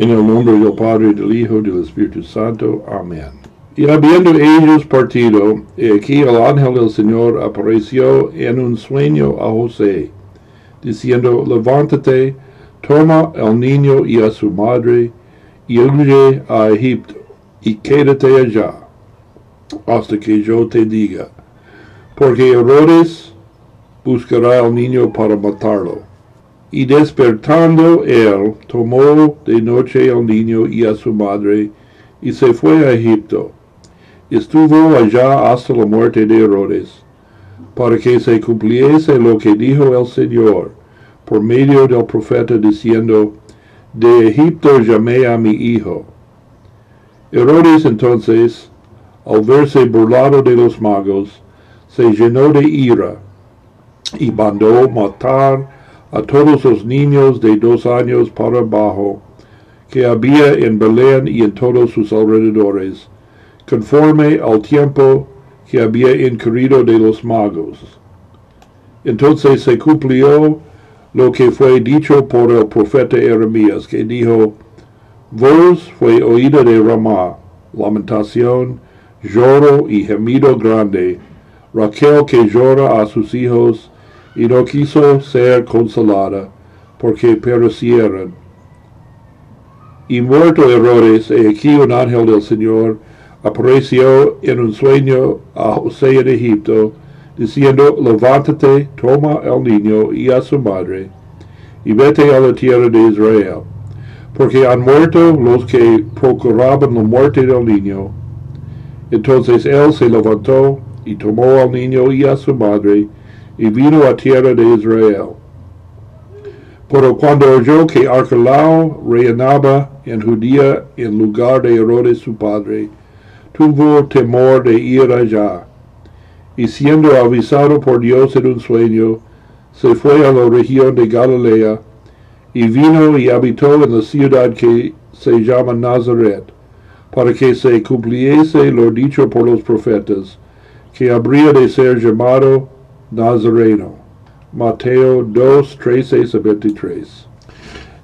En el nombre del Padre, del Hijo, del Espíritu Santo. Amén. Y habiendo ellos partido, he aquí el ángel del Señor apareció en un sueño a José, diciendo, levántate, toma al niño y a su madre, y huye a Egipto, y quédate allá, hasta que yo te diga, porque Herodes buscará al niño para matarlo. Y despertando él, tomó de noche al niño y a su madre, y se fue a Egipto. Estuvo allá hasta la muerte de Herodes, para que se cumpliese lo que dijo el Señor por medio del profeta diciendo, De Egipto llamé a mi hijo. Herodes entonces, al verse burlado de los magos, se llenó de ira y mandó matar a todos los niños de dos años para abajo que había en Belén y en todos sus alrededores, conforme al tiempo que había incurrido de los magos. Entonces se cumplió lo que fue dicho por el profeta Jeremías, que dijo, Voz fue oída de Ramá, lamentación, lloro y gemido grande, Raquel que llora a sus hijos, y no quiso ser consolada, porque perecieron. Y muerto Herodes, he aquí un ángel del Señor apareció en un sueño a José en Egipto, diciendo, levántate, toma al niño y a su madre, y vete a la tierra de Israel, porque han muerto los que procuraban la muerte del niño. Entonces él se levantó y tomó al niño y a su madre, y vino a tierra de Israel. Pero cuando oyó que Arquelao reinaba en Judía en lugar de Herodes su padre, tuvo temor de ir allá, y siendo avisado por Dios en un sueño, se fue a la región de Galilea, y vino y habitó en la ciudad que se llama Nazaret, para que se cumpliese lo dicho por los profetas, que habría de ser llamado Nazareno. Mateo 2, 13 a 23.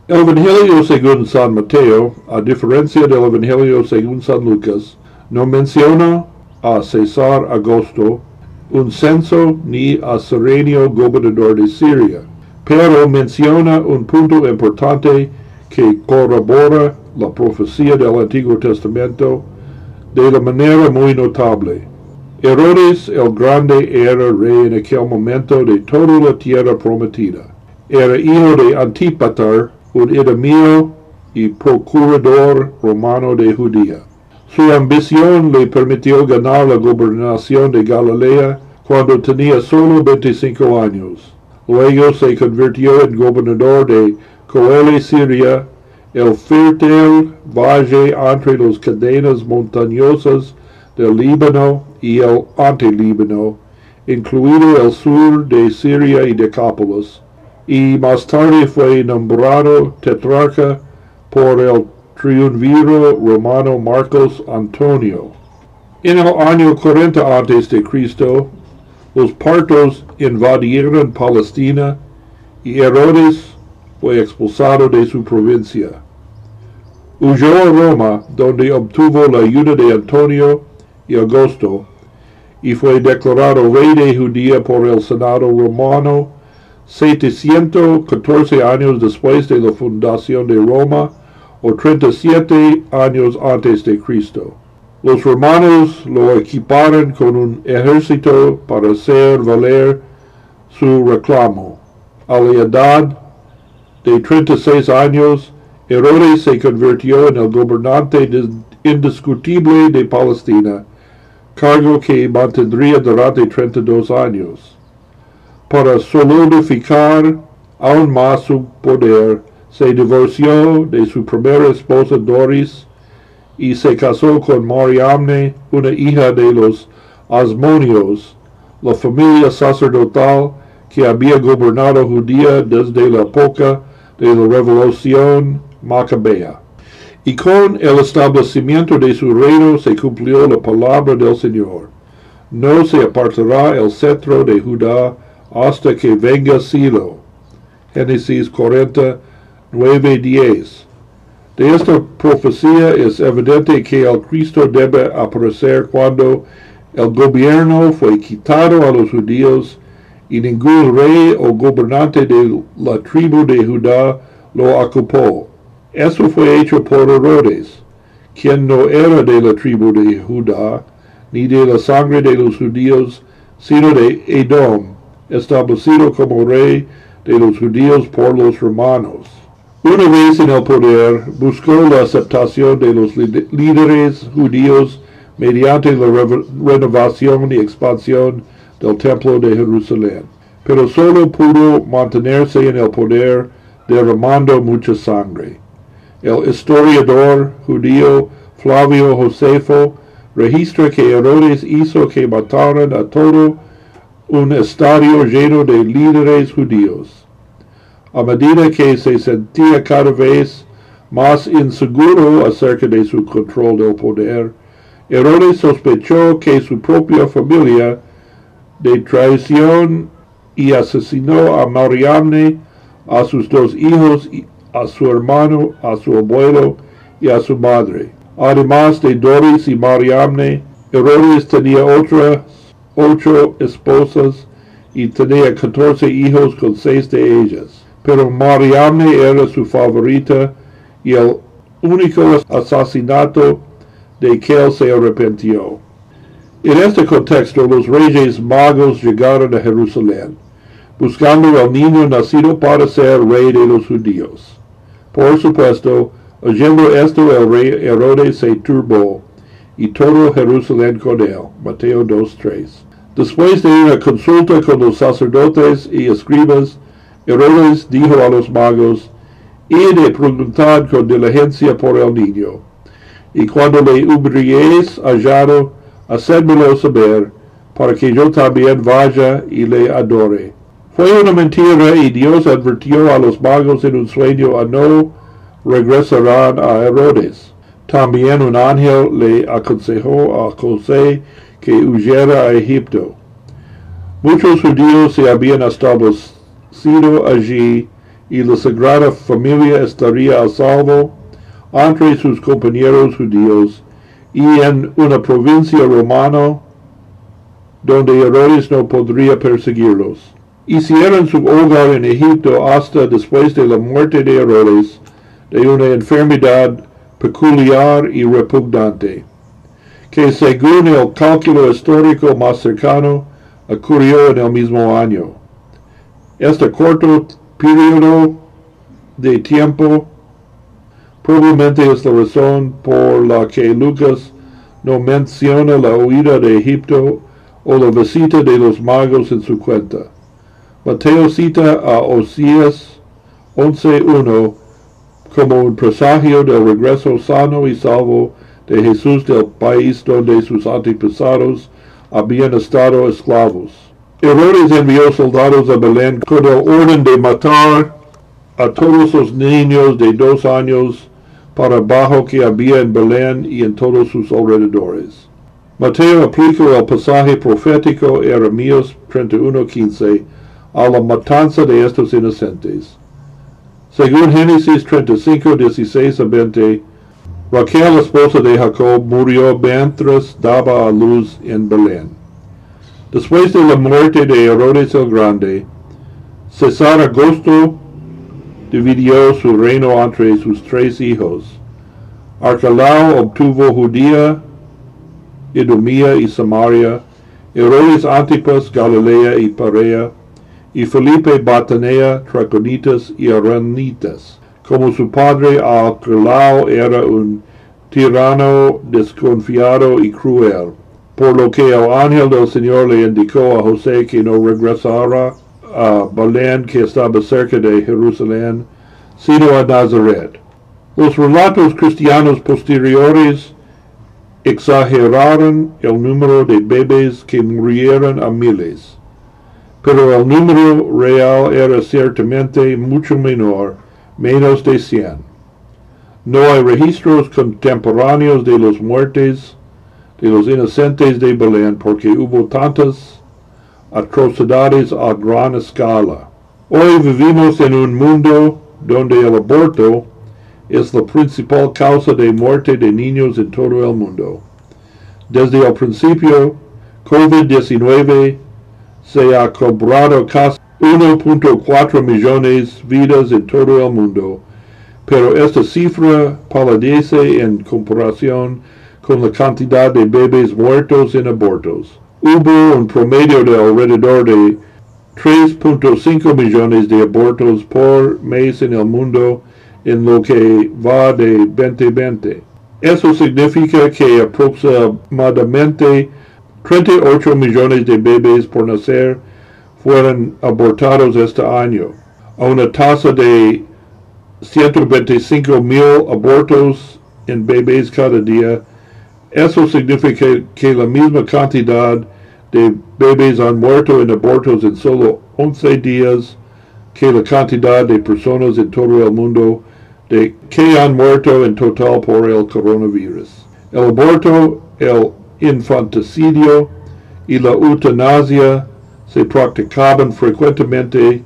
El Evangelio según San Mateo, a diferencia del Evangelio según San Lucas, no menciona a César Augusto, un censo, ni a Serenio, gobernador de Siria, pero menciona un punto importante que corrobora la profecía del Antiguo Testamento de la manera muy notable. Herodes el Grande era rey en aquel momento de toda la tierra prometida. Era hijo de Antípatar, un edomío y procurador romano de Judía. Su ambición le permitió ganar la gobernación de Galilea cuando tenía solo 25 años. Luego se convirtió en gobernador de Coele, Siria, el fértil valle entre las cadenas montañosas del Líbano y el antilíbano, incluido el sur de Siria y Decápolis, y más tarde fue nombrado tetrarca por el triunviro romano Marcos Antonio. En el año 40 antes de Cristo, los partos invadieron Palestina y Herodes fue expulsado de su provincia. Huyó a Roma, donde obtuvo la ayuda de Antonio y Augusto, y fue declarado rey de Judía por el Senado romano 714 años después de la fundación de Roma o 37 años antes de Cristo. Los romanos lo equiparon con un ejército para hacer valer su reclamo. A la edad de 36 años, Herodes se convirtió en el gobernante indiscutible de Palestina cargo que mantendría durante 32 años. Para solidificar aún más su poder, se divorció de su primera esposa Doris y se casó con Mariamne, una hija de los Asmonios, la familia sacerdotal que había gobernado Judía desde la época de la revolución macabea y con el establecimiento de su reino se cumplió la palabra del Señor. No se apartará el cetro de Judá hasta que venga Silo. Génesis 40, 9, 10. De esta profecía es evidente que el Cristo debe aparecer cuando el gobierno fue quitado a los judíos y ningún rey o gobernante de la tribu de Judá lo ocupó. Eso fue hecho por Herodes, quien no era de la tribu de Judá, ni de la sangre de los judíos, sino de Edom, establecido como rey de los judíos por los romanos. Una vez en el poder, buscó la aceptación de los líderes judíos mediante la renovación y expansión del templo de Jerusalén, pero solo pudo mantenerse en el poder derramando mucha sangre. El historiador judío Flavio Josefo registra que Herodes hizo que mataran a todo un estadio lleno de líderes judíos. A medida que se sentía cada vez más inseguro acerca de su control del poder, Herodes sospechó que su propia familia de traición y asesinó a Mariamne, a sus dos hijos, a su hermano, a su abuelo y a su madre. Además de Doris y Mariamne, Herodes tenía otras ocho esposas y tenía catorce hijos con seis de ellas pero Mariamne era su favorita y el único asesinato de que él se arrepintió. En este contexto, los reyes magos llegaron a Jerusalén, buscando al niño nacido para ser rey de los judíos. Por supuesto, oyendo esto, el rey Herodes se turbó, y todo Jerusalén con él. Mateo 2.3. Después de una consulta con los sacerdotes y escribas, Herodes dijo a los magos, y de preguntar con diligencia por el niño, y cuando le hubierais hallado, hacedmelo saber, para que yo también vaya y le adore. Fue una mentira y Dios advirtió a los magos en un sueño a no regresarán a Herodes. También un ángel le aconsejó a José que huyera a Egipto. Muchos judíos se habían establecido allí y la Sagrada Familia estaría a salvo entre sus compañeros judíos y en una provincia romana donde Herodes no podría perseguirlos. Hicieron su hogar en Egipto hasta después de la muerte de Herodes de una enfermedad peculiar y repugnante, que según el cálculo histórico más cercano ocurrió en el mismo año. Este corto periodo de tiempo probablemente es la razón por la que Lucas no menciona la huida de Egipto o la visita de los magos en su cuenta. Mateo cita a Osías 11.1 como un presagio del regreso sano y salvo de Jesús del país donde sus antepasados habían estado esclavos. Herodes envió soldados a Belén con el orden de matar a todos los niños de dos años para abajo que había en Belén y en todos sus alrededores. Mateo aplicó el pasaje profético Jeremías 31:15 a la matanza de estos inocentes. Según Génesis 35, 16 a 20, Raquel, esposa de Jacob, murió mientras daba a luz en Belén. Después de la muerte de Herodes el Grande, César Augusto dividió su reino entre sus tres hijos. Arcalao obtuvo Judía, Edomía y Samaria, Herodes Antipas, Galilea y Parea, y Felipe Batanea, Traconitas y Aranitas. Como su padre Arcalao era un tirano desconfiado y cruel por lo que el ángel del Señor le indicó a José que no regresara a Belén, que estaba cerca de Jerusalén, sino a Nazaret. Los relatos cristianos posteriores exageraron el número de bebés que murieron a miles, pero el número real era ciertamente mucho menor, menos de cien. No hay registros contemporáneos de las muertes de los inocentes de Belén porque hubo tantas atrocidades a gran escala. Hoy vivimos en un mundo donde el aborto es la principal causa de muerte de niños en todo el mundo. Desde el principio, COVID-19 se ha cobrado casi 1.4 millones de vidas en todo el mundo, pero esta cifra palidece en comparación con la cantidad de bebés muertos en abortos. Hubo un promedio de alrededor de 3.5 millones de abortos por mes en el mundo en lo que va de 2020. Eso significa que aproximadamente 38 millones de bebés por nacer fueron abortados este año, a una tasa de 125 mil abortos en bebés cada día. Eso significa que la misma cantidad de bebés han muerto en abortos en solo 11 días que la cantidad de personas en todo el mundo de que han muerto en total por el coronavirus. El aborto, el infanticidio y la eutanasia se practicaban frecuentemente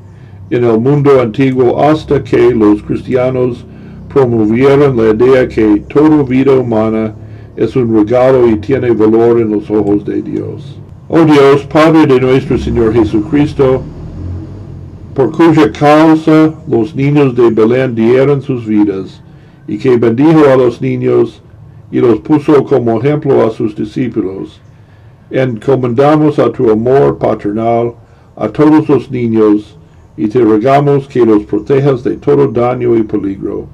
en el mundo antiguo hasta que los cristianos promovieron la idea que toda vida humana es un regalo y tiene valor en los ojos de Dios. Oh Dios, Padre de nuestro Señor Jesucristo, por cuya causa los niños de Belén dieron sus vidas, y que bendijo a los niños y los puso como ejemplo a sus discípulos, encomendamos a tu amor paternal a todos los niños y te rogamos que los protejas de todo daño y peligro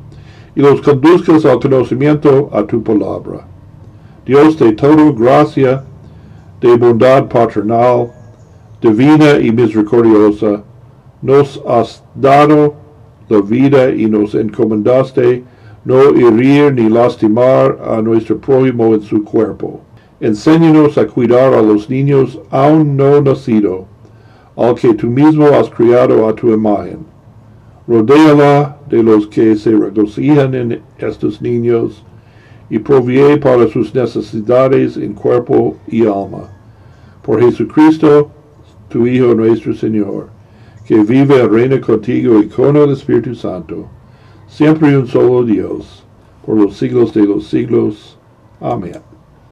y los conduzcas al conocimiento a tu palabra. Dios de toda gracia, de bondad paternal, divina y misericordiosa, nos has dado la vida y nos encomendaste no herir ni lastimar a nuestro prójimo en su cuerpo. Enséñanos a cuidar a los niños aún no nacido, al que tú mismo has criado a tu imagen. Rodéala de los que se regocijan en estos niños y provee para sus necesidades en cuerpo y alma. Por Jesucristo, tu Hijo nuestro Señor, que vive y reina contigo y con el Espíritu Santo, siempre un solo Dios, por los siglos de los siglos. Amén.